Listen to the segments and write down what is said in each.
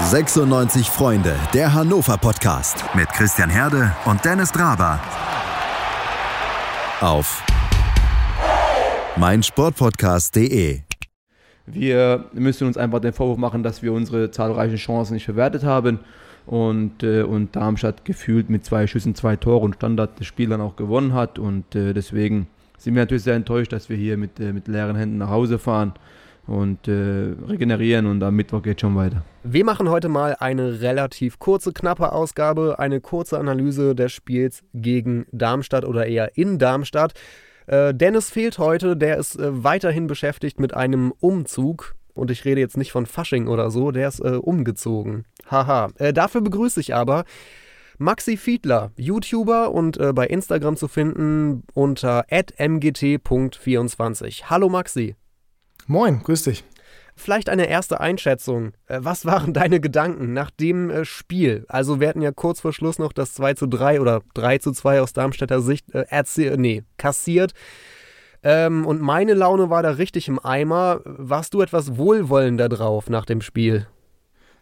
96 Freunde, der Hannover Podcast mit Christian Herde und Dennis Draber. Auf meinsportpodcast.de. Wir müssen uns einfach den Vorwurf machen, dass wir unsere zahlreichen Chancen nicht verwertet haben. Und, äh, und Darmstadt gefühlt mit zwei Schüssen, zwei Tore und Standard das Spiel dann auch gewonnen hat. Und äh, deswegen sind wir natürlich sehr enttäuscht, dass wir hier mit, äh, mit leeren Händen nach Hause fahren und äh, regenerieren und am Mittwoch geht schon weiter. Wir machen heute mal eine relativ kurze, knappe Ausgabe, eine kurze Analyse des Spiels gegen Darmstadt oder eher in Darmstadt. Äh, Dennis fehlt heute, der ist äh, weiterhin beschäftigt mit einem Umzug. Und ich rede jetzt nicht von Fasching oder so, der ist äh, umgezogen. Haha. Äh, dafür begrüße ich aber Maxi Fiedler, YouTuber und äh, bei Instagram zu finden unter mgt.24. Hallo Maxi. Moin, grüß dich. Vielleicht eine erste Einschätzung. Äh, was waren deine Gedanken nach dem äh, Spiel? Also, wir hatten ja kurz vor Schluss noch das 2 zu 3 oder 3 zu 2 aus Darmstädter Sicht äh, nee, kassiert. Ähm, und meine Laune war da richtig im Eimer. Warst du etwas wohlwollender drauf nach dem Spiel?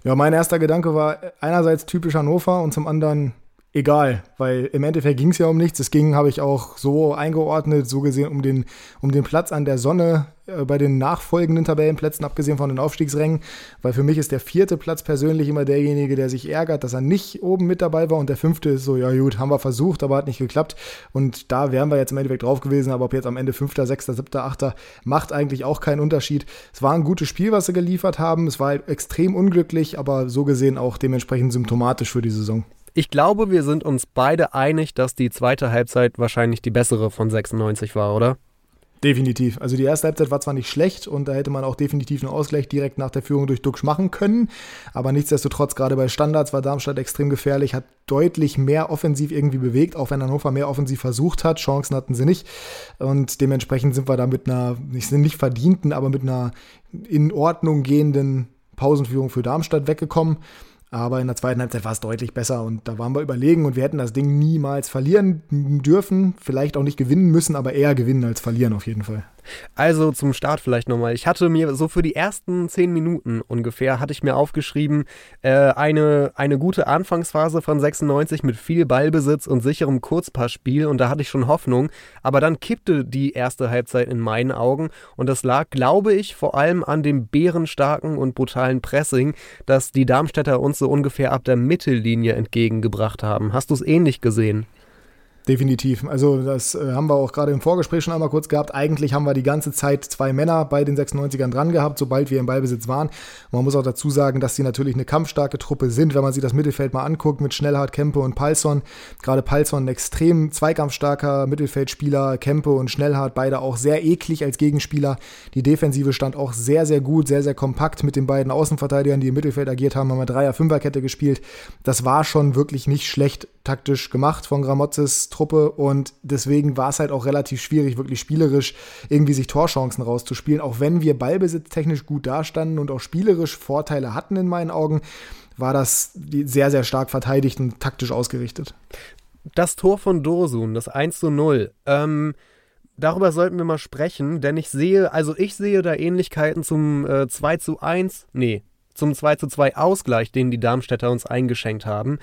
Ja, mein erster Gedanke war einerseits typisch Hannover und zum anderen egal, weil im Endeffekt ging es ja um nichts. Es ging, habe ich auch so eingeordnet, so gesehen um den, um den Platz an der Sonne äh, bei den nachfolgenden Tabellenplätzen, abgesehen von den Aufstiegsrängen, weil für mich ist der vierte Platz persönlich immer derjenige, der sich ärgert, dass er nicht oben mit dabei war und der fünfte ist so, ja gut, haben wir versucht, aber hat nicht geklappt und da wären wir jetzt im Endeffekt drauf gewesen, aber ob jetzt am Ende fünfter, sechster, siebter, achter, macht eigentlich auch keinen Unterschied. Es war ein gutes Spiel, was sie geliefert haben, es war extrem unglücklich, aber so gesehen auch dementsprechend symptomatisch für die Saison. Ich glaube, wir sind uns beide einig, dass die zweite Halbzeit wahrscheinlich die bessere von 96 war, oder? Definitiv. Also die erste Halbzeit war zwar nicht schlecht und da hätte man auch definitiv einen Ausgleich direkt nach der Führung durch Duxch machen können, aber nichtsdestotrotz, gerade bei Standards war Darmstadt extrem gefährlich, hat deutlich mehr offensiv irgendwie bewegt, auch wenn Hannover mehr offensiv versucht hat. Chancen hatten sie nicht und dementsprechend sind wir da mit einer, nicht, nicht verdienten, aber mit einer in Ordnung gehenden Pausenführung für Darmstadt weggekommen. Aber in der zweiten Halbzeit war es deutlich besser und da waren wir überlegen und wir hätten das Ding niemals verlieren dürfen. Vielleicht auch nicht gewinnen müssen, aber eher gewinnen als verlieren auf jeden Fall. Also zum Start vielleicht nochmal. Ich hatte mir so für die ersten zehn Minuten ungefähr, hatte ich mir aufgeschrieben, äh, eine, eine gute Anfangsphase von 96 mit viel Ballbesitz und sicherem Kurzpassspiel und da hatte ich schon Hoffnung. Aber dann kippte die erste Halbzeit in meinen Augen und das lag, glaube ich, vor allem an dem bärenstarken und brutalen Pressing, das die Darmstädter uns so ungefähr ab der Mittellinie entgegengebracht haben. Hast du es ähnlich gesehen? Definitiv. Also das äh, haben wir auch gerade im Vorgespräch schon einmal kurz gehabt. Eigentlich haben wir die ganze Zeit zwei Männer bei den 96ern dran gehabt, sobald wir im Ballbesitz waren. man muss auch dazu sagen, dass sie natürlich eine kampfstarke Truppe sind, wenn man sich das Mittelfeld mal anguckt mit Schnellhardt, Kempe und Palsson. Gerade Palsson ein extrem zweikampfstarker Mittelfeldspieler, Kempe und Schnellhardt beide auch sehr eklig als Gegenspieler. Die Defensive stand auch sehr, sehr gut, sehr, sehr kompakt mit den beiden Außenverteidigern, die im Mittelfeld agiert haben, haben wir Dreier-Fünferkette gespielt. Das war schon wirklich nicht schlecht taktisch gemacht von Gramotzes Truppe und deswegen war es halt auch relativ schwierig, wirklich spielerisch irgendwie sich Torchancen rauszuspielen. Auch wenn wir ballbesitztechnisch gut dastanden und auch spielerisch Vorteile hatten in meinen Augen, war das sehr, sehr stark verteidigt und taktisch ausgerichtet. Das Tor von Dorsun, das 1 zu 0, ähm, darüber sollten wir mal sprechen, denn ich sehe, also ich sehe da Ähnlichkeiten zum äh, 2 zu 1, nee, zum 2 zu 2 Ausgleich, den die Darmstädter uns eingeschenkt haben.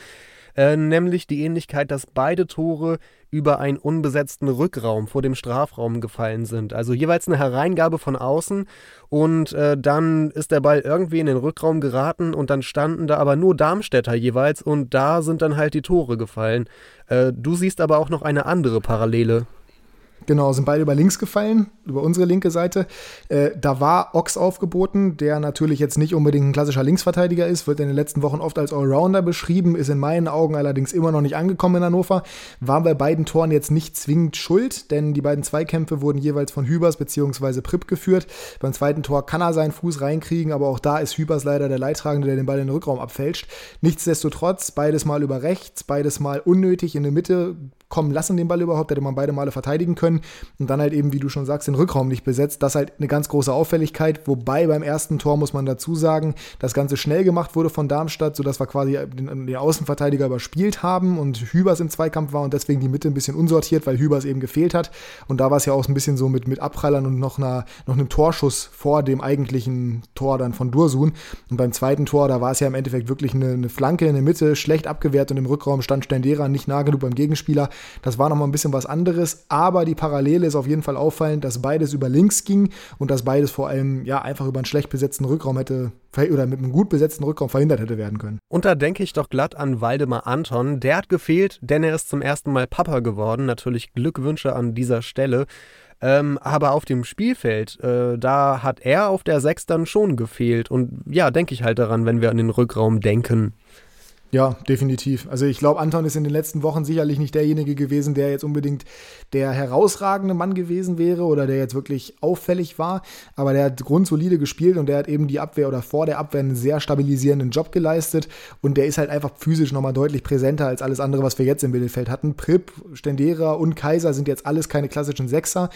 Äh, nämlich die Ähnlichkeit, dass beide Tore über einen unbesetzten Rückraum vor dem Strafraum gefallen sind. Also jeweils eine Hereingabe von außen und äh, dann ist der Ball irgendwie in den Rückraum geraten und dann standen da aber nur Darmstädter jeweils und da sind dann halt die Tore gefallen. Äh, du siehst aber auch noch eine andere Parallele. Genau, sind beide über links gefallen, über unsere linke Seite. Äh, da war Ox aufgeboten, der natürlich jetzt nicht unbedingt ein klassischer Linksverteidiger ist, wird in den letzten Wochen oft als Allrounder beschrieben, ist in meinen Augen allerdings immer noch nicht angekommen in Hannover. War bei beiden Toren jetzt nicht zwingend schuld, denn die beiden Zweikämpfe wurden jeweils von Hübers bzw. Pripp geführt. Beim zweiten Tor kann er seinen Fuß reinkriegen, aber auch da ist Hübers leider der Leidtragende, der den Ball in den Rückraum abfälscht. Nichtsdestotrotz, beides mal über rechts, beides mal unnötig in der Mitte, kommen lassen, den Ball überhaupt, hätte man beide Male verteidigen können. Und dann halt eben, wie du schon sagst, den Rückraum nicht besetzt. Das halt eine ganz große Auffälligkeit. Wobei beim ersten Tor muss man dazu sagen, das Ganze schnell gemacht wurde von Darmstadt, sodass wir quasi den, den Außenverteidiger überspielt haben und Hübers im Zweikampf war und deswegen die Mitte ein bisschen unsortiert, weil Hübers eben gefehlt hat. Und da war es ja auch ein bisschen so mit, mit Abprallern und noch, einer, noch einem Torschuss vor dem eigentlichen Tor dann von Dursun. Und beim zweiten Tor, da war es ja im Endeffekt wirklich eine, eine Flanke in der Mitte, schlecht abgewehrt und im Rückraum stand Stendera nicht nah genug beim Gegenspieler. Das war nochmal ein bisschen was anderes, aber die Parallele ist auf jeden Fall auffallend, dass beides über links ging und dass beides vor allem ja einfach über einen schlecht besetzten Rückraum hätte oder mit einem gut besetzten Rückraum verhindert hätte werden können. Und da denke ich doch glatt an Waldemar Anton. Der hat gefehlt, denn er ist zum ersten Mal Papa geworden. Natürlich Glückwünsche an dieser Stelle. Ähm, aber auf dem Spielfeld, äh, da hat er auf der 6 dann schon gefehlt. Und ja, denke ich halt daran, wenn wir an den Rückraum denken. Ja, definitiv. Also ich glaube, Anton ist in den letzten Wochen sicherlich nicht derjenige gewesen, der jetzt unbedingt der herausragende Mann gewesen wäre oder der jetzt wirklich auffällig war. Aber der hat grundsolide gespielt und der hat eben die Abwehr oder vor der Abwehr einen sehr stabilisierenden Job geleistet. Und der ist halt einfach physisch nochmal deutlich präsenter als alles andere, was wir jetzt im Mittelfeld hatten. Prip, Stendera und Kaiser sind jetzt alles keine klassischen Sechser.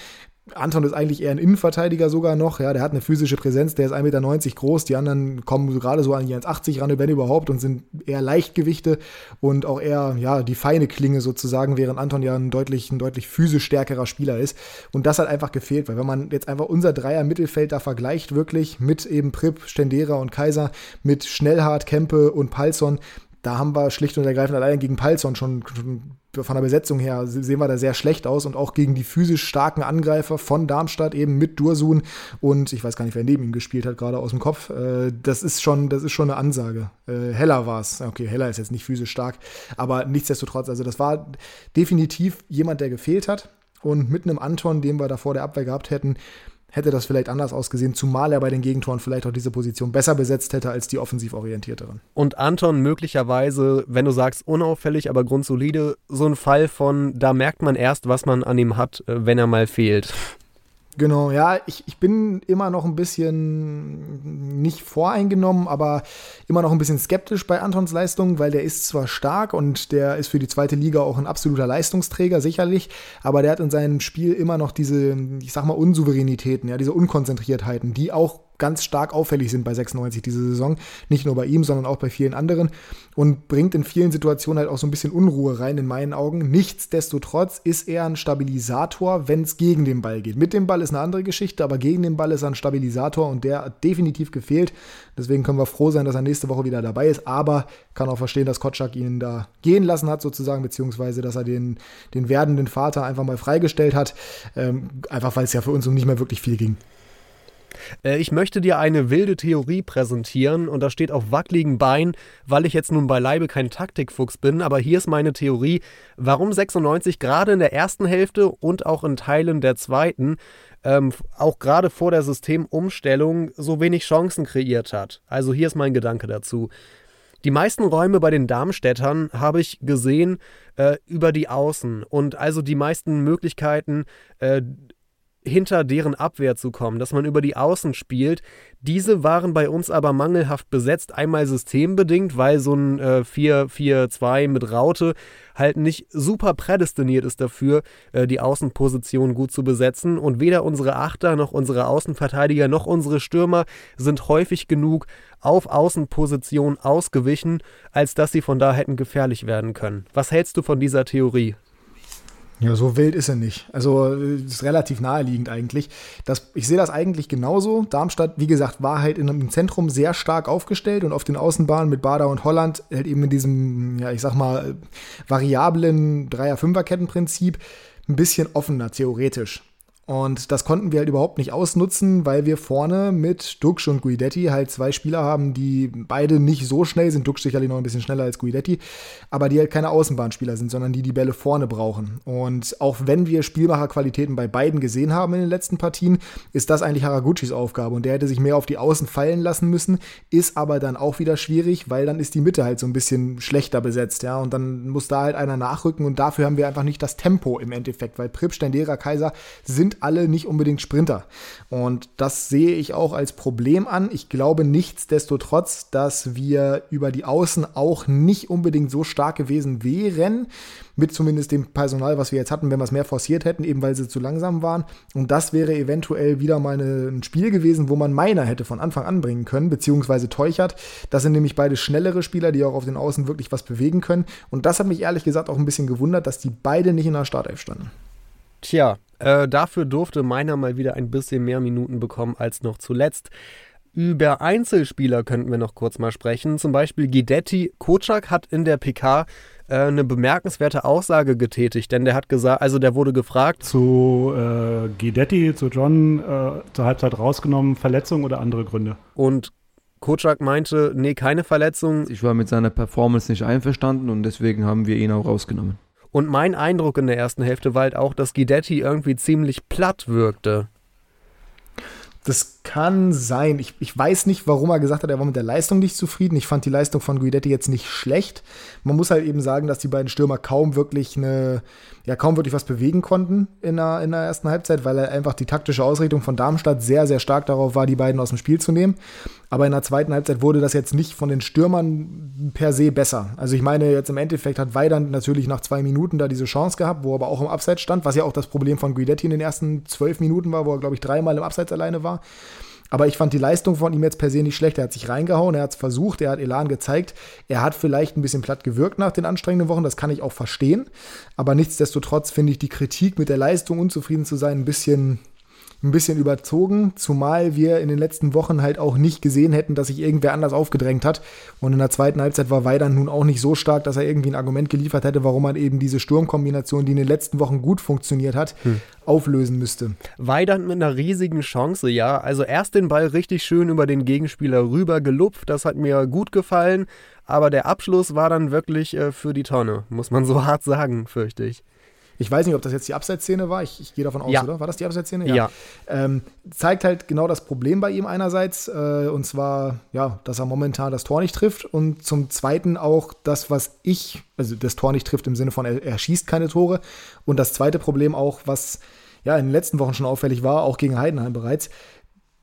Anton ist eigentlich eher ein Innenverteidiger sogar noch. Ja, der hat eine physische Präsenz, der ist 1,90 Meter groß. Die anderen kommen gerade so an die 1,80 ran, wenn überhaupt, und sind eher Leichtgewichte und auch eher, ja, die feine Klinge sozusagen, während Anton ja ein deutlich, ein deutlich physisch stärkerer Spieler ist. Und das hat einfach gefehlt, weil wenn man jetzt einfach unser Dreier-Mittelfeld da vergleicht, wirklich mit eben Prip, Stendera und Kaiser, mit Schnellhardt, Kempe und Palzon, da haben wir schlicht und ergreifend allein gegen Palzon schon, schon von der Besetzung her sehen wir da sehr schlecht aus und auch gegen die physisch starken Angreifer von Darmstadt eben mit Dursun und ich weiß gar nicht, wer neben ihm gespielt hat, gerade aus dem Kopf. Äh, das ist schon, das ist schon eine Ansage. Äh, Heller war es. Okay, Heller ist jetzt nicht physisch stark, aber nichtsdestotrotz, also das war definitiv jemand, der gefehlt hat. Und mit einem Anton, den wir da vor der Abwehr gehabt hätten, hätte das vielleicht anders ausgesehen, zumal er bei den Gegentoren vielleicht auch diese Position besser besetzt hätte als die offensiv orientierteren. Und Anton möglicherweise, wenn du sagst unauffällig, aber grundsolide, so ein Fall von, da merkt man erst, was man an ihm hat, äh, wenn er mal fehlt. Genau, ja, ich, ich bin immer noch ein bisschen nicht voreingenommen, aber immer noch ein bisschen skeptisch bei Antons Leistung, weil der ist zwar stark und der ist für die zweite Liga auch ein absoluter Leistungsträger, sicherlich, aber der hat in seinem Spiel immer noch diese, ich sag mal, Unsouveränitäten, ja, diese Unkonzentriertheiten, die auch ganz stark auffällig sind bei 96 diese Saison. Nicht nur bei ihm, sondern auch bei vielen anderen. Und bringt in vielen Situationen halt auch so ein bisschen Unruhe rein, in meinen Augen. Nichtsdestotrotz ist er ein Stabilisator, wenn es gegen den Ball geht. Mit dem Ball ist eine andere Geschichte, aber gegen den Ball ist er ein Stabilisator und der hat definitiv gefehlt. Deswegen können wir froh sein, dass er nächste Woche wieder dabei ist. Aber kann auch verstehen, dass Kotschak ihn da gehen lassen hat, sozusagen, beziehungsweise dass er den, den werdenden Vater einfach mal freigestellt hat. Ähm, einfach weil es ja für uns um nicht mehr wirklich viel ging. Äh, ich möchte dir eine wilde Theorie präsentieren und das steht auf wackeligen Beinen, weil ich jetzt nun beileibe kein Taktikfuchs bin, aber hier ist meine Theorie, warum 96 gerade in der ersten Hälfte und auch in Teilen der zweiten ähm, auch gerade vor der Systemumstellung so wenig Chancen kreiert hat. Also hier ist mein Gedanke dazu. Die meisten Räume bei den Darmstädtern habe ich gesehen äh, über die Außen und also die meisten Möglichkeiten, äh, hinter deren Abwehr zu kommen, dass man über die Außen spielt. Diese waren bei uns aber mangelhaft besetzt, einmal systembedingt, weil so ein äh, 4-4-2 mit Raute halt nicht super prädestiniert ist dafür, äh, die Außenposition gut zu besetzen. Und weder unsere Achter noch unsere Außenverteidiger noch unsere Stürmer sind häufig genug auf Außenposition ausgewichen, als dass sie von da hätten gefährlich werden können. Was hältst du von dieser Theorie? Ja, so wild ist er nicht. Also ist relativ naheliegend eigentlich. Das, ich sehe das eigentlich genauso. Darmstadt, wie gesagt, war halt in einem Zentrum sehr stark aufgestellt und auf den Außenbahnen mit Bader und Holland halt eben in diesem, ja, ich sag mal, variablen Dreier-Fünfer-Kettenprinzip ein bisschen offener, theoretisch. Und das konnten wir halt überhaupt nicht ausnutzen, weil wir vorne mit Dux und Guidetti halt zwei Spieler haben, die beide nicht so schnell sind. Dux sicherlich noch ein bisschen schneller als Guidetti, aber die halt keine Außenbahnspieler sind, sondern die die Bälle vorne brauchen. Und auch wenn wir Spielmacherqualitäten bei beiden gesehen haben in den letzten Partien, ist das eigentlich Haraguchis Aufgabe und der hätte sich mehr auf die Außen fallen lassen müssen, ist aber dann auch wieder schwierig, weil dann ist die Mitte halt so ein bisschen schlechter besetzt, ja, und dann muss da halt einer nachrücken und dafür haben wir einfach nicht das Tempo im Endeffekt, weil Prip, Stendera, Kaiser sind alle nicht unbedingt Sprinter. Und das sehe ich auch als Problem an. Ich glaube nichtsdestotrotz, dass wir über die Außen auch nicht unbedingt so stark gewesen wären, mit zumindest dem Personal, was wir jetzt hatten, wenn wir es mehr forciert hätten, eben weil sie zu langsam waren. Und das wäre eventuell wieder mal eine, ein Spiel gewesen, wo man Meiner hätte von Anfang an bringen können, beziehungsweise Teuchert. Das sind nämlich beide schnellere Spieler, die auch auf den Außen wirklich was bewegen können. Und das hat mich ehrlich gesagt auch ein bisschen gewundert, dass die beide nicht in der Startelf standen. Tja, äh, dafür durfte Meiner mal wieder ein bisschen mehr Minuten bekommen als noch zuletzt. Über Einzelspieler könnten wir noch kurz mal sprechen. Zum Beispiel Guidetti. Kocak hat in der PK äh, eine bemerkenswerte Aussage getätigt, denn der hat gesagt, also der wurde gefragt. Zu äh, Guidetti, zu John äh, zur Halbzeit rausgenommen, Verletzung oder andere Gründe? Und Kocak meinte, nee, keine Verletzung. Ich war mit seiner Performance nicht einverstanden und deswegen haben wir ihn auch rausgenommen. Und mein Eindruck in der ersten Hälfte war halt auch, dass Guidetti irgendwie ziemlich platt wirkte. Das kann sein. Ich, ich weiß nicht, warum er gesagt hat, er war mit der Leistung nicht zufrieden. Ich fand die Leistung von Guidetti jetzt nicht schlecht. Man muss halt eben sagen, dass die beiden Stürmer kaum wirklich eine, ja, kaum wirklich was bewegen konnten in der, in der ersten Halbzeit, weil er einfach die taktische Ausrichtung von Darmstadt sehr, sehr stark darauf war, die beiden aus dem Spiel zu nehmen. Aber in der zweiten Halbzeit wurde das jetzt nicht von den Stürmern per se besser. Also ich meine, jetzt im Endeffekt hat Weidand natürlich nach zwei Minuten da diese Chance gehabt, wo er aber auch im Abseits stand, was ja auch das Problem von Guidetti in den ersten zwölf Minuten war, wo er, glaube ich, dreimal im Abseits alleine war. Aber ich fand die Leistung von ihm jetzt per se nicht schlecht. Er hat sich reingehauen, er hat es versucht, er hat Elan gezeigt. Er hat vielleicht ein bisschen platt gewirkt nach den anstrengenden Wochen, das kann ich auch verstehen. Aber nichtsdestotrotz finde ich die Kritik mit der Leistung unzufrieden zu sein ein bisschen, ein bisschen überzogen, zumal wir in den letzten Wochen halt auch nicht gesehen hätten, dass sich irgendwer anders aufgedrängt hat. Und in der zweiten Halbzeit war Weidern nun auch nicht so stark, dass er irgendwie ein Argument geliefert hätte, warum man eben diese Sturmkombination, die in den letzten Wochen gut funktioniert hat, hm. auflösen müsste. Weidern mit einer riesigen Chance, ja. Also erst den Ball richtig schön über den Gegenspieler rüber gelupft, das hat mir gut gefallen. Aber der Abschluss war dann wirklich äh, für die Tonne, muss man so hart sagen, fürchte ich. Ich weiß nicht, ob das jetzt die Abseitsszene war. Ich, ich gehe davon aus, Ja. oder? War das die Abseitsszene? Ja. Ähm, zeigt halt genau das Problem bei ihm einerseits, äh, und zwar, ja, dass er momentan das Tor nicht trifft und zum Zweiten auch das, was ich, also das Tor nicht trifft im Sinne von, er, er schießt keine Tore. Und das zweite Problem auch, was ja in den letzten Wochen schon auffällig war, auch gegen Heidenheim bereits,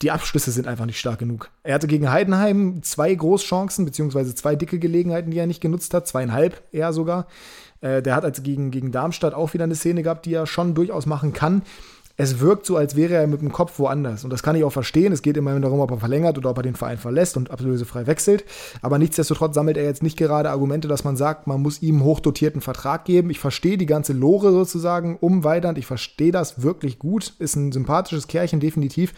die Abschlüsse sind einfach nicht stark genug. Er hatte gegen Heidenheim zwei Großchancen, beziehungsweise zwei dicke Gelegenheiten, die er nicht genutzt hat, zweieinhalb eher sogar. Äh, der hat also gegen, gegen Darmstadt auch wieder eine Szene gehabt, die er schon durchaus machen kann. Es wirkt so, als wäre er mit dem Kopf woanders. Und das kann ich auch verstehen. Es geht immerhin darum, ob er verlängert oder ob er den Verein verlässt und ablösefrei wechselt. Aber nichtsdestotrotz sammelt er jetzt nicht gerade Argumente, dass man sagt, man muss ihm einen hochdotierten Vertrag geben. Ich verstehe die ganze Lore sozusagen um Weidand. Ich verstehe das wirklich gut. Ist ein sympathisches Kerlchen, definitiv.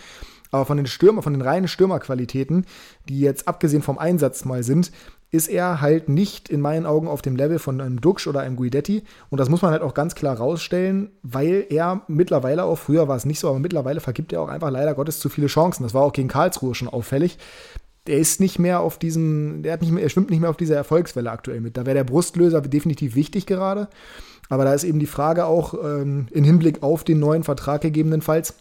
Aber von den Stürmer, von den reinen Stürmerqualitäten, die jetzt abgesehen vom Einsatz mal sind, ist er halt nicht in meinen Augen auf dem Level von einem Duxch oder einem Guidetti. Und das muss man halt auch ganz klar rausstellen, weil er mittlerweile auch, früher war es nicht so, aber mittlerweile vergibt er auch einfach leider Gottes zu viele Chancen. Das war auch gegen Karlsruhe schon auffällig. Der ist nicht mehr auf diesem, der hat nicht mehr, er schwimmt nicht mehr auf dieser Erfolgswelle aktuell mit. Da wäre der Brustlöser definitiv wichtig gerade. Aber da ist eben die Frage auch ähm, im Hinblick auf den neuen Vertrag gegebenenfalls,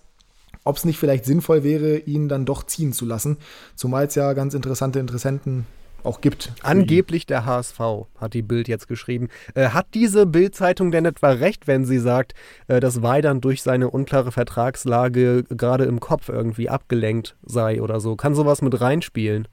ob es nicht vielleicht sinnvoll wäre, ihn dann doch ziehen zu lassen. Zumal es ja ganz interessante Interessenten auch gibt. Angeblich der HSV, hat die Bild jetzt geschrieben. Äh, hat diese Bild-Zeitung denn etwa recht, wenn sie sagt, äh, dass Weidern durch seine unklare Vertragslage gerade im Kopf irgendwie abgelenkt sei oder so? Kann sowas mit reinspielen?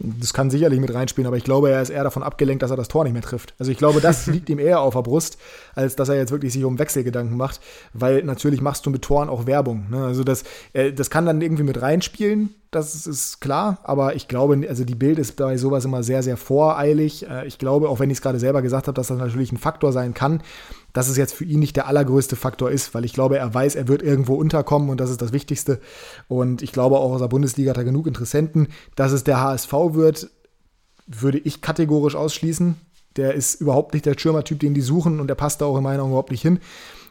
Das kann sicherlich mit reinspielen, aber ich glaube, er ist eher davon abgelenkt, dass er das Tor nicht mehr trifft. Also ich glaube, das liegt ihm eher auf der Brust, als dass er jetzt wirklich sich um Wechselgedanken macht, weil natürlich machst du mit Toren auch Werbung. Ne? Also das, äh, das kann dann irgendwie mit reinspielen, das ist klar, aber ich glaube, also die Bild ist bei sowas immer sehr, sehr voreilig. Äh, Ich glaube, auch wenn ich es gerade selber gesagt habe, dass das natürlich ein Faktor sein kann, dass es jetzt für ihn nicht der allergrößte Faktor ist, weil ich glaube, er weiß, er wird irgendwo unterkommen und das ist das Wichtigste. Und ich glaube, auch aus der Bundesliga hat er genug Interessenten. Dass es der HSV wird, würde ich kategorisch ausschließen. Der ist überhaupt nicht der Stürmertyp, den die suchen und der passt da auch in meinen Augen überhaupt nicht hin.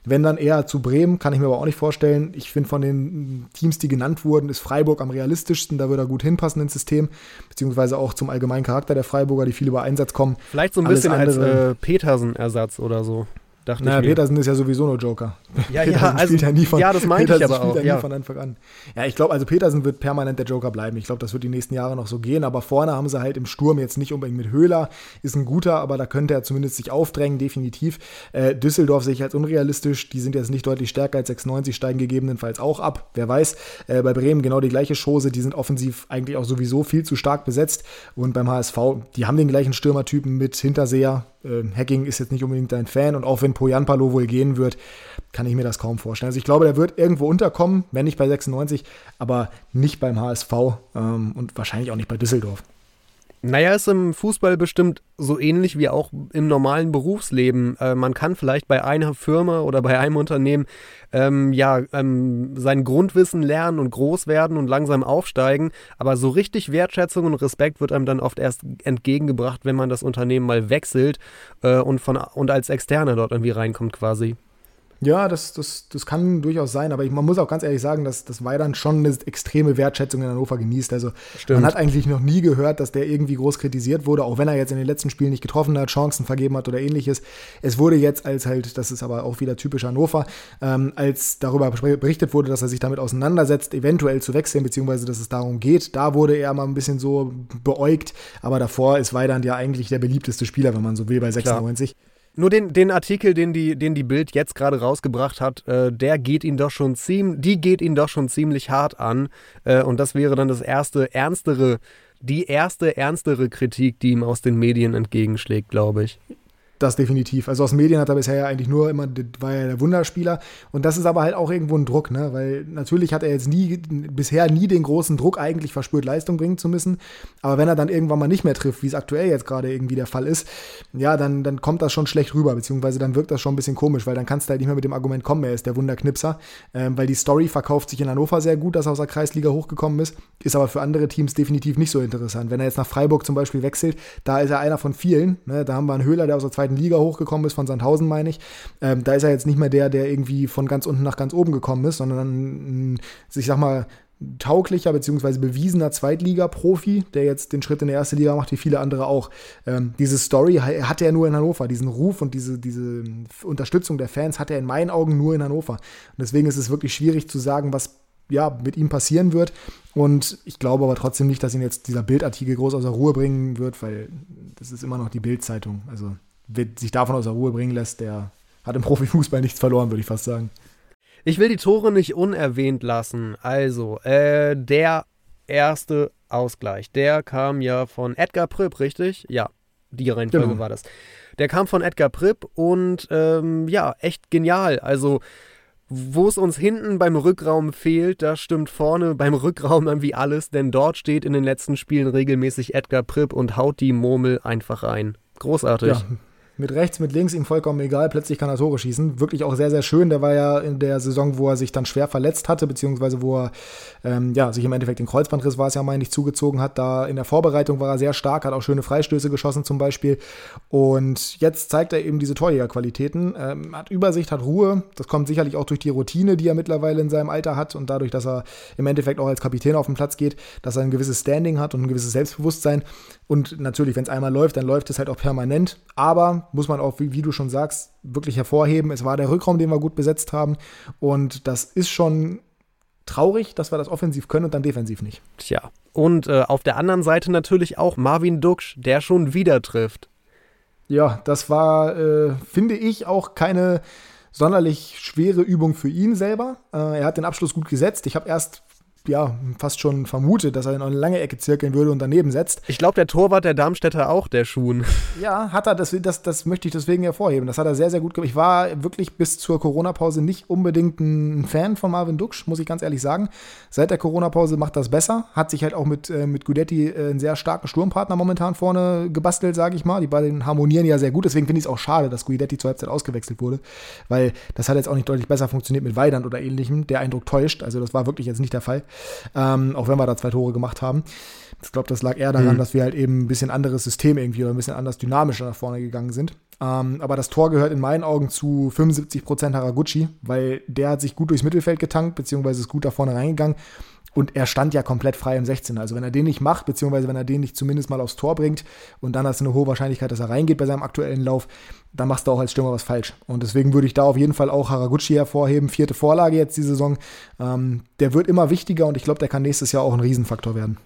Wenn dann eher zu Bremen, kann ich mir aber auch nicht vorstellen. Ich finde, von den Teams, die genannt wurden, ist Freiburg am realistischsten. Da würde er gut hinpassen ins System, beziehungsweise auch zum allgemeinen Charakter der Freiburger, die viel über Einsatz kommen. Vielleicht so ein Alles bisschen als andere- äh, Petersen-Ersatz oder so. Dachte naja. Petersen ist ja sowieso nur Joker. Ja, Petersen ja, also, spielt ja, nie von, ja, das meinte ich aber auch. Ja, nie von Anfang an. Ja, ich glaube, also Petersen wird permanent der Joker bleiben. Ich glaube, das wird die nächsten Jahre noch so gehen. Aber vorne haben sie halt im Sturm jetzt nicht unbedingt mit Höhler, ist ein guter, aber da könnte er zumindest sich aufdrängen, definitiv. Äh, Düsseldorf sehe ich als unrealistisch. Die sind jetzt nicht deutlich stärker als 96, steigen gegebenenfalls auch ab. Wer weiß. Äh, bei Bremen genau die gleiche Chose. Die sind offensiv eigentlich auch sowieso viel zu stark besetzt. Und beim HSV, die haben den gleichen Stürmertypen mit Hinterseher. Äh, Hacking ist jetzt nicht unbedingt ein Fan. Und auch wenn Poyanpalo wohl gehen wird, kann ich mir das kaum vorstellen. Also ich glaube, der wird irgendwo unterkommen, wenn nicht bei 96, aber nicht beim HSV ähm, und wahrscheinlich auch nicht bei Düsseldorf. Naja, ist im Fußball bestimmt so ähnlich wie auch im normalen Berufsleben. Äh, man kann vielleicht bei einer Firma oder bei einem Unternehmen ähm, ja ähm, sein Grundwissen lernen und groß werden und langsam aufsteigen, aber so richtig Wertschätzung und Respekt wird einem dann oft erst entgegengebracht, wenn man das Unternehmen mal wechselt äh, und, von, und als Externer dort irgendwie reinkommt quasi. Ja, das, das, das kann durchaus sein, aber ich, man muss auch ganz ehrlich sagen, dass, dass Weidand schon eine extreme Wertschätzung in Hannover genießt. Also Stimmt. man hat eigentlich noch nie gehört, dass der irgendwie groß kritisiert wurde, auch wenn er jetzt in den letzten Spielen nicht getroffen hat, Chancen vergeben hat oder ähnliches. Es wurde jetzt als halt, das ist aber auch wieder typisch Hannover, ähm, als darüber berichtet wurde, dass er sich damit auseinandersetzt, eventuell zu wechseln, beziehungsweise dass es darum geht, da wurde er mal ein bisschen so beäugt, aber davor ist Weidand ja eigentlich der beliebteste Spieler, wenn man so will, bei 96. Nur den, den Artikel, den die, den die Bild jetzt gerade rausgebracht hat, äh, der geht ihn doch schon ziemlich, die geht ihn doch schon ziemlich hart an. Äh, und das wäre dann das erste ernstere, die erste ernstere Kritik, die ihm aus den Medien entgegenschlägt, glaube ich. Das definitiv. Also aus Medien hat er bisher ja eigentlich nur immer, war ja der Wunderspieler. Und das ist aber halt auch irgendwo ein Druck, ne? Weil natürlich hat er jetzt nie, bisher nie den großen Druck eigentlich verspürt, Leistung bringen zu müssen. Aber wenn er dann irgendwann mal nicht mehr trifft, wie es aktuell jetzt gerade irgendwie der Fall ist, ja, dann, dann kommt das schon schlecht rüber, beziehungsweise dann wirkt das schon ein bisschen komisch, weil dann kannst du halt nicht mehr mit dem Argument kommen, er ist der Wunderknipser. Ähm, weil die Story verkauft sich in Hannover sehr gut, dass er aus der Kreisliga hochgekommen ist, ist aber für andere Teams definitiv nicht so interessant. Wenn er jetzt nach Freiburg zum Beispiel wechselt, da ist er einer von vielen. Ne? Da haben wir einen Höhler, der aus der zweiten Liga hochgekommen ist, von Sandhausen meine ich. Ähm, da ist er jetzt nicht mehr der, der irgendwie von ganz unten nach ganz oben gekommen ist, sondern ich sag mal, tauglicher bzw. bewiesener Zweitliga-Profi, der jetzt den Schritt in die erste Liga macht, wie viele andere auch. Ähm, diese Story hat er nur in Hannover. Diesen Ruf und diese, diese Unterstützung der Fans hat er in meinen Augen nur in Hannover. Und deswegen ist es wirklich schwierig zu sagen, was ja, mit ihm passieren wird. Und ich glaube aber trotzdem nicht, dass ihn jetzt dieser Bildartikel groß aus der Ruhe bringen wird, weil das ist immer noch die Bildzeitung. Also sich davon aus der Ruhe bringen lässt, der hat im Profifußball nichts verloren, würde ich fast sagen. Ich will die Tore nicht unerwähnt lassen. Also, äh, der erste Ausgleich, der kam ja von Edgar Pripp, richtig? Ja, die Reihenfolge Genau. war das. Der kam von Edgar Pripp und ähm, ja, echt genial. Also, wo es uns hinten beim Rückraum fehlt, da stimmt vorne beim Rückraum irgendwie alles, denn dort steht in den letzten Spielen regelmäßig Edgar Pripp und haut die Murmel einfach rein. Großartig. Ja, mit rechts, mit links, ihm vollkommen egal. Plötzlich kann er Tore schießen. Wirklich auch sehr, sehr schön. Der war ja in der Saison, wo er sich dann schwer verletzt hatte, beziehungsweise wo er ähm, ja, sich im Endeffekt den Kreuzbandriss war es ja, meine ich, zugezogen hat. Da in der Vorbereitung war er sehr stark, hat auch schöne Freistöße geschossen zum Beispiel. Und jetzt zeigt er eben diese Torjägerqualitäten. Ähm, hat Übersicht, hat Ruhe. Das kommt sicherlich auch durch die Routine, die er mittlerweile in seinem Alter hat und dadurch, dass er im Endeffekt auch als Kapitän auf den Platz geht, dass er ein gewisses Standing hat und ein gewisses Selbstbewusstsein. Und natürlich, wenn es einmal läuft, dann läuft es halt auch permanent. Aber muss man auch, wie, wie, du schon sagst, wirklich hervorheben. Es war der Rückraum, den wir gut besetzt haben. Und das ist schon traurig, dass wir das offensiv können und dann defensiv nicht. Tja. Und äh, auf der anderen Seite natürlich auch Marvin Duksch, der schon wieder trifft. Ja, das war, äh, finde ich, auch keine sonderlich schwere Übung für ihn selber. Äh, er hat den Abschluss gut gesetzt. Ich habe erst ja, fast schon vermutet, dass er in eine lange Ecke zirkeln würde und daneben setzt. Ich glaube, der Torwart der Darmstädter auch, der Schuhen. Ja, hat er, das, das, das möchte ich deswegen hervorheben. Das hat er sehr, sehr gut gemacht. Ich war wirklich bis zur Corona-Pause nicht unbedingt ein Fan von Marvin Duksch, muss ich ganz ehrlich sagen. Seit der Corona-Pause macht das besser. Hat sich halt auch mit, äh, mit Gudetti äh, einen sehr starken Sturmpartner momentan vorne gebastelt, sage ich mal. Die beiden harmonieren ja sehr gut. Deswegen finde ich es auch schade, dass Guidetti zur Halbzeit ausgewechselt wurde, weil das hat jetzt auch nicht deutlich besser funktioniert mit Weidand oder ähnlichem. Der Eindruck täuscht. Also das war wirklich jetzt nicht der Fall. Ähm, auch wenn wir da zwei Tore gemacht haben. Ich glaube, das lag eher daran, mhm. dass wir halt eben ein bisschen anderes System irgendwie oder ein bisschen anders dynamischer nach vorne gegangen sind. Ähm, aber das Tor gehört in meinen Augen zu 75% Haraguchi, weil der hat sich gut durchs Mittelfeld getankt, beziehungsweise ist gut da vorne reingegangen. Und er stand ja komplett frei im 16. Also wenn er den nicht macht, beziehungsweise wenn er den nicht zumindest mal aufs Tor bringt und dann hast du eine hohe Wahrscheinlichkeit, dass er reingeht bei seinem aktuellen Lauf, dann machst du auch als Stürmer was falsch. Und deswegen würde ich da auf jeden Fall auch Haraguchi hervorheben. Vierte Vorlage jetzt die Saison. Ähm, der wird immer wichtiger und ich glaube, der kann nächstes Jahr auch ein Riesenfaktor werden.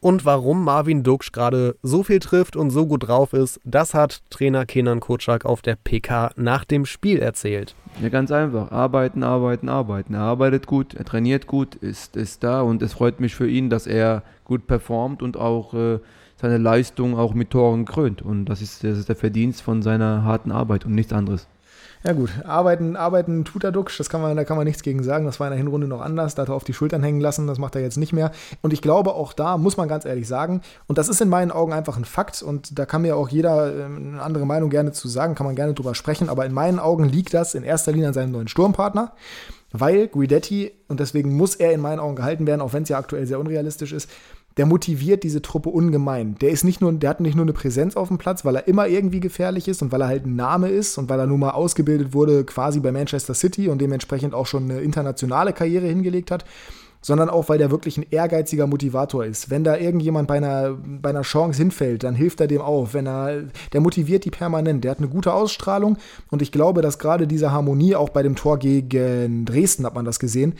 Und warum Marvin Duksch gerade so viel trifft und so gut drauf ist, das hat Trainer Kenan Kotschak auf der PK nach dem Spiel erzählt. Ja, ganz einfach. Arbeiten, arbeiten, arbeiten. Er arbeitet gut, er trainiert gut, ist, ist da und es freut mich für ihn, dass er gut performt und auch äh, seine Leistung auch mit Toren krönt. Und das ist, das ist der Verdienst von seiner harten Arbeit und nichts anderes. Ja gut, arbeiten, arbeiten tut er Duxch, das kann man, da kann man nichts gegen sagen. Das war in der Hinrunde noch anders, da hat er auf die Schultern hängen lassen, das macht er jetzt nicht mehr. Und ich glaube, auch da muss man ganz ehrlich sagen, und das ist in meinen Augen einfach ein Fakt, und da kann mir auch jeder ähm, eine andere Meinung gerne zu sagen, kann man gerne drüber sprechen, aber in meinen Augen liegt das in erster Linie an seinem neuen Sturmpartner, weil Guidetti, und deswegen muss er in meinen Augen gehalten werden, auch wenn es ja aktuell sehr unrealistisch ist, der motiviert diese Truppe ungemein. Der ist nicht nur, der hat nicht nur eine Präsenz auf dem Platz, weil er immer irgendwie gefährlich ist und weil er halt ein Name ist und weil er nun mal ausgebildet wurde quasi bei Manchester City und dementsprechend auch schon eine internationale Karriere hingelegt hat, sondern auch, weil der wirklich ein ehrgeiziger Motivator ist. Wenn da irgendjemand bei einer, bei einer Chance hinfällt, dann hilft er dem auf. Wenn er, der motiviert die permanent. Der hat eine gute Ausstrahlung und ich glaube, dass gerade diese Harmonie auch bei dem Tor gegen Dresden hat man das gesehen,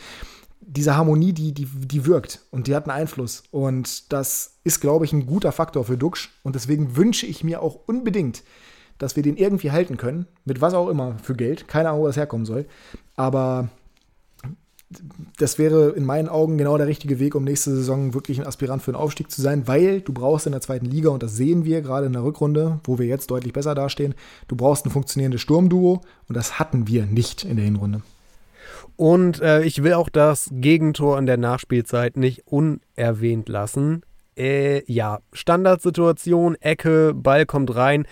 diese Harmonie, die, die, die wirkt und die hat einen Einfluss. Und das ist, glaube ich, ein guter Faktor für Duxch. Und deswegen wünsche ich mir auch unbedingt, dass wir den irgendwie halten können, mit was auch immer für Geld. Keine Ahnung, wo das herkommen soll. Aber das wäre in meinen Augen genau der richtige Weg, um nächste Saison wirklich ein Aspirant für den Aufstieg zu sein, weil du brauchst in der zweiten Liga, und das sehen wir gerade in der Rückrunde, wo wir jetzt deutlich besser dastehen, du brauchst ein funktionierendes Sturmduo und das hatten wir nicht in der Hinrunde. Und äh, ich will auch das Gegentor in der Nachspielzeit nicht unerwähnt lassen. Äh, ja, Standardsituation, Ecke, Ball kommt rein,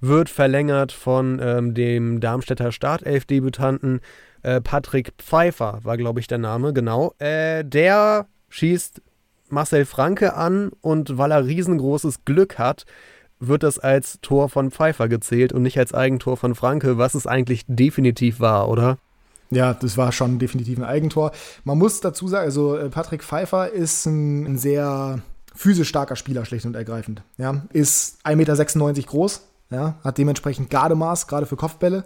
wird verlängert von ähm, dem Darmstädter Startelf-Debütanten äh, Patrick Pfeiffer, war glaube ich der Name, genau. Äh, der schießt Marcel Franke an und weil er riesengroßes Glück hat, wird das als Tor von Pfeiffer gezählt und nicht als Eigentor von Franke, was es eigentlich definitiv war, oder? Ja, das war schon definitiv ein Eigentor. Man muss dazu sagen, also äh, Patrick Pfeiffer ist ein, ein sehr physisch starker Spieler, schlicht und ergreifend. Ja, ist 1,96 Meter groß, ja, hat dementsprechend Gardemaß, gerade für Kopfbälle.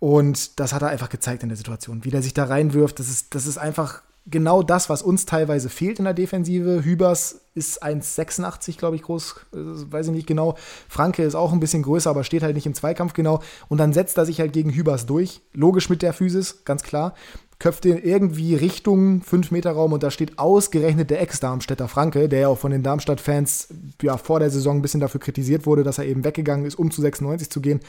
Und das hat er einfach gezeigt in der Situation. Wie der sich da reinwirft, das ist, das ist einfach genau das, was uns teilweise fehlt in der Defensive. Hübers ist 1,86, glaube ich, groß, äh, weiß ich nicht genau. Franke ist auch ein bisschen größer, aber steht halt nicht im Zweikampf genau. Und dann setzt er sich halt gegen Hübers durch. Logisch mit der Physis, ganz klar köpft den irgendwie Richtung 5-Meter-Raum und da steht ausgerechnet der Ex-Darmstädter Franke, der ja auch von den Darmstadt-Fans ja, vor der Saison ein bisschen dafür kritisiert wurde, dass er eben weggegangen ist, um zu 96 zu gehen,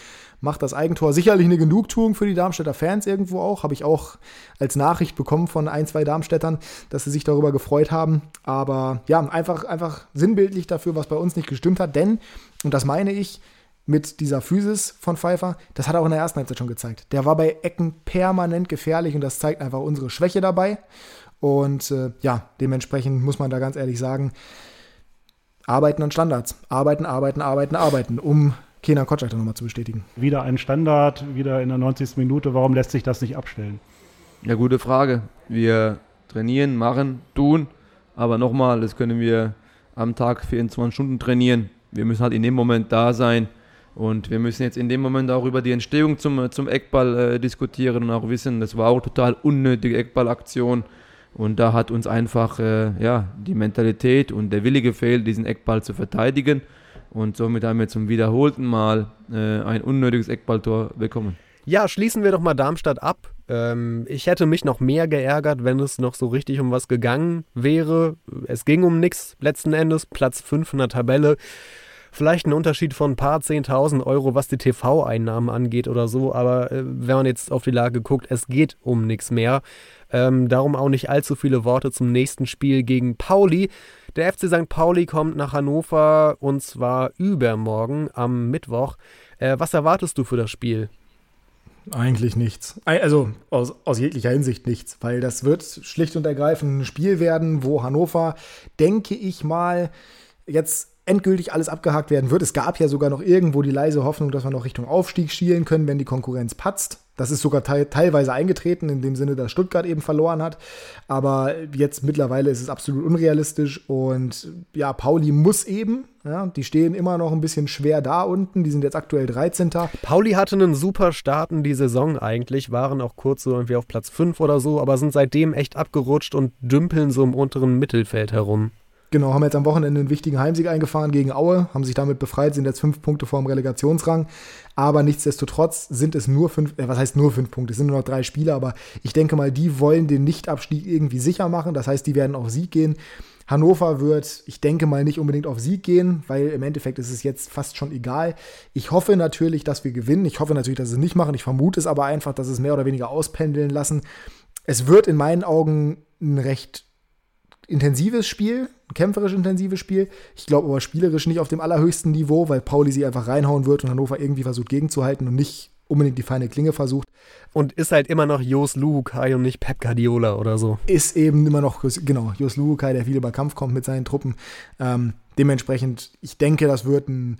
macht das Eigentor. Sicherlich eine Genugtuung für die Darmstädter Fans irgendwo auch, habe ich auch als Nachricht bekommen von ein, zwei Darmstädtern, dass sie sich darüber gefreut haben. Aber ja, einfach, einfach sinnbildlich dafür, was bei uns nicht gestimmt hat, denn, und das meine ich, mit dieser Physis von Pfeiffer, das hat er auch in der ersten Halbzeit schon gezeigt. Der war bei Ecken permanent gefährlich und das zeigt einfach unsere Schwäche dabei. Und äh, ja, dementsprechend muss man da ganz ehrlich sagen, arbeiten an Standards. Arbeiten, arbeiten, arbeiten, arbeiten, um Kenan Kotschak nochmal zu bestätigen. Wieder ein Standard, wieder in der 90. Minute. Warum lässt sich das nicht abstellen? Ja, gute Frage. Wir trainieren, machen, tun, aber nochmal, das können wir am Tag 24 Stunden trainieren. Wir müssen halt in dem Moment da sein und wir müssen jetzt in dem Moment auch über die Entstehung zum, zum Eckball äh, diskutieren und auch wissen, das war auch total unnötige Eckballaktion. Und da hat uns einfach äh, ja, die Mentalität und der Wille gefehlt, diesen Eckball zu verteidigen. Und somit haben wir zum wiederholten Mal äh, ein unnötiges Eckballtor bekommen. Ja, schließen wir doch mal Darmstadt ab. Ähm, ich hätte mich noch mehr geärgert, wenn es noch so richtig um was gegangen wäre. Es ging um nichts letzten Endes. Platz 5 in der Tabelle vielleicht ein Unterschied von ein paar 10.000 Euro, was die TV-Einnahmen angeht oder so. Aber äh, wenn man jetzt auf die Lage guckt, es geht um nichts mehr. Ähm, darum auch nicht allzu viele Worte zum nächsten Spiel gegen Pauli. Der FC St. Pauli kommt nach Hannover und zwar übermorgen am Mittwoch. Äh, was erwartest du für das Spiel? Eigentlich nichts. Also aus, aus, jeglicher Hinsicht nichts, weil das wird schlicht und ergreifend ein Spiel werden, wo Hannover, denke ich mal, jetzt endgültig alles abgehakt werden wird. Es gab ja sogar noch irgendwo die leise Hoffnung, dass wir noch Richtung Aufstieg schielen können, wenn die Konkurrenz patzt. Das ist sogar te teilweise eingetreten, in dem Sinne, dass Stuttgart eben verloren hat. Aber jetzt mittlerweile ist es absolut unrealistisch. Und ja, Pauli muss eben. Ja, die stehen immer noch ein bisschen schwer da unten. Die sind jetzt aktuell 13. Pauli hatte einen super Start in die Saison eigentlich, waren auch kurz so irgendwie auf Platz 5 oder so, aber sind seitdem echt abgerutscht und dümpeln so im unteren Mittelfeld herum. Genau, haben jetzt am Wochenende einen wichtigen Heimsieg eingefahren gegen Aue, haben sich damit befreit, sind jetzt fünf Punkte vor dem Relegationsrang. Aber nichtsdestotrotz sind es nur fünf, äh, was heißt nur fünf Punkte? Es sind nur noch drei Spiele, aber ich denke mal, die wollen den Nichtabstieg irgendwie sicher machen. Das heißt, die werden auf Sieg gehen. Hannover wird, ich denke mal, nicht unbedingt auf Sieg gehen, weil im Endeffekt ist es jetzt fast schon egal. Ich hoffe natürlich, dass wir gewinnen. Ich hoffe natürlich, dass sie es nicht machen. Ich vermute es aber einfach, dass es mehr oder weniger auspendeln lassen. Es wird in meinen Augen ein recht intensives Spiel, ein kämpferisch intensives Spiel. Ich glaube aber spielerisch nicht auf dem allerhöchsten Niveau, weil Pauli sie einfach reinhauen wird und Hannover irgendwie versucht gegenzuhalten und nicht unbedingt die feine Klinge versucht. Und ist halt immer noch Jos Luhukai und nicht Pep Guardiola oder so. Ist eben immer noch, genau, Jos Luhukai, der viel über Kampf kommt mit seinen Truppen. Ähm, dementsprechend, ich denke, das wird ein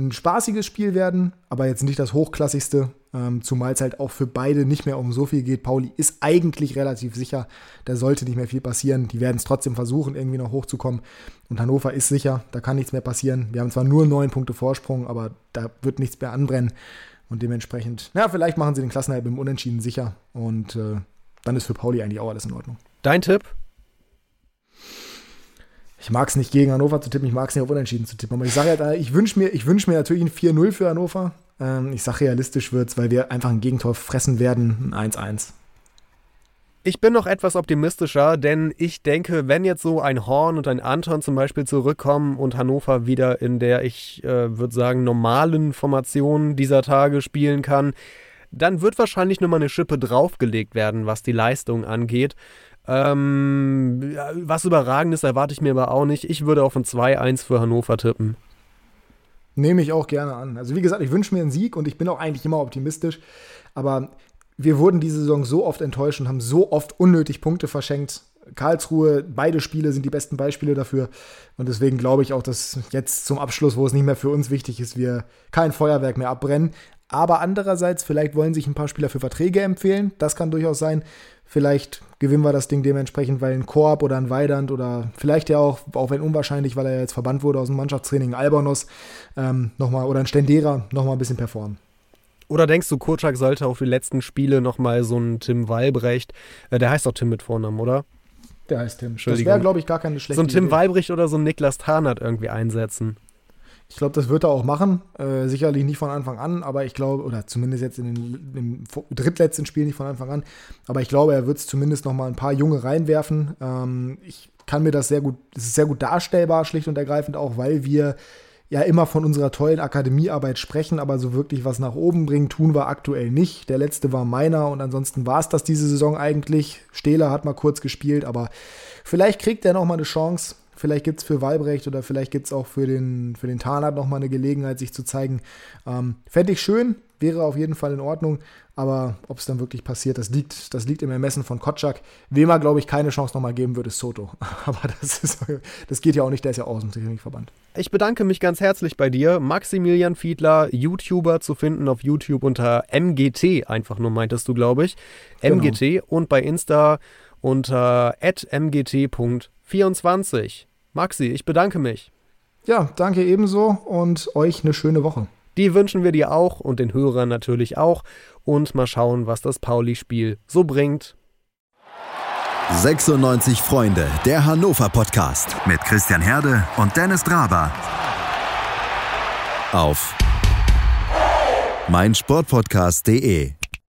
ein spaßiges Spiel werden, aber jetzt nicht das hochklassigste, ähm, zumal es halt auch für beide nicht mehr um so viel geht. Pauli ist eigentlich relativ sicher, da sollte nicht mehr viel passieren. Die werden es trotzdem versuchen, irgendwie noch hochzukommen. Und Hannover ist sicher, da kann nichts mehr passieren. Wir haben zwar nur neun Punkte Vorsprung, aber da wird nichts mehr anbrennen. Und dementsprechend, ja, vielleicht machen sie den Klassenhalb im Unentschieden sicher. Und äh, dann ist für Pauli eigentlich auch alles in Ordnung. Dein Tipp? ich mag es nicht gegen Hannover zu tippen, ich mag es nicht auf Unentschieden zu tippen. Aber ich sage ja, ich wünsche mir, wünsch mir natürlich ein 4-0 für Hannover. Ähm, ich sage realistisch wird es, weil wir einfach ein Gegentor fressen werden, ein 1-1. Ich bin noch etwas optimistischer, denn ich denke, wenn jetzt so ein Horn und ein Anton zum Beispiel zurückkommen und Hannover wieder in der, ich äh, würde sagen, normalen Formation dieser Tage spielen kann, dann wird wahrscheinlich nochmal eine Schippe draufgelegt werden, was die Leistung angeht. Ähm, was Überragendes erwarte ich mir aber auch nicht. Ich würde auf ein 2-1 für Hannover tippen. Nehme ich auch gerne an. Also wie gesagt, ich wünsche mir einen Sieg und ich bin auch eigentlich immer optimistisch. Aber wir wurden diese Saison so oft enttäuscht und haben so oft unnötig Punkte verschenkt. Karlsruhe, beide Spiele sind die besten Beispiele dafür. Und deswegen glaube ich auch, dass jetzt zum Abschluss, wo es nicht mehr für uns wichtig ist, wir kein Feuerwerk mehr abbrennen. Aber andererseits, vielleicht wollen sich ein paar Spieler für Verträge empfehlen. Das kann durchaus sein. Vielleicht gewinnen wir das Ding dementsprechend, weil ein Korb oder ein Weidand oder vielleicht ja auch, auch wenn unwahrscheinlich, weil er jetzt verbannt wurde aus dem Mannschaftstraining, Albonos ähm, nochmal oder ein Stendera nochmal ein bisschen performen. Oder denkst du, Kurczak sollte auf die letzten Spiele nochmal so ein Tim Walbrecht, äh, der heißt doch Tim mit Vornamen, oder? Der heißt Tim. Das wäre, glaube ich, gar keine schlechte So ein Tim Idee. Walbrecht oder so ein Niklas Tarnert irgendwie einsetzen. Ich glaube, das wird er auch machen. Äh, sicherlich nicht von Anfang an, aber ich glaube, oder zumindest jetzt in den, im drittletzten Spiel nicht von Anfang an, aber ich glaube, er wird es zumindest noch mal ein paar Junge reinwerfen. Ähm, ich kann mir das sehr gut, es ist sehr gut darstellbar, schlicht und ergreifend auch, weil wir ja immer von unserer tollen Akademiearbeit sprechen, aber so wirklich was nach oben bringen, tun wir aktuell nicht. Der letzte war meiner und ansonsten war es das diese Saison eigentlich. Stehler hat mal kurz gespielt, aber vielleicht kriegt er noch mal eine Chance. Vielleicht gibt es für Walbrecht oder vielleicht gibt es auch für den, für den Tarnat nochmal eine Gelegenheit, sich zu zeigen. Ähm, Fände ich schön, wäre auf jeden Fall in Ordnung. Aber ob es dann wirklich passiert, das liegt, das liegt im Ermessen von Kotschak. Wem er, glaube ich, keine Chance nochmal geben würde, ist Soto. Aber das, ist, das geht ja auch nicht, der ist ja aus dem Technikverband. Ich bedanke mich ganz herzlich bei dir. Maximilian Fiedler, YouTuber zu finden auf YouTube unter MGT, einfach nur meintest du, glaube ich. Genau. MGT und bei Insta unter mgt.24. Maxi, ich bedanke mich. Ja, danke ebenso und euch eine schöne Woche. Die wünschen wir dir auch und den Hörern natürlich auch. Und mal schauen, was das Pauli-Spiel so bringt. 96 Freunde, der Hannover Podcast mit Christian Herde und Dennis Draber. Auf meinsportpodcast.de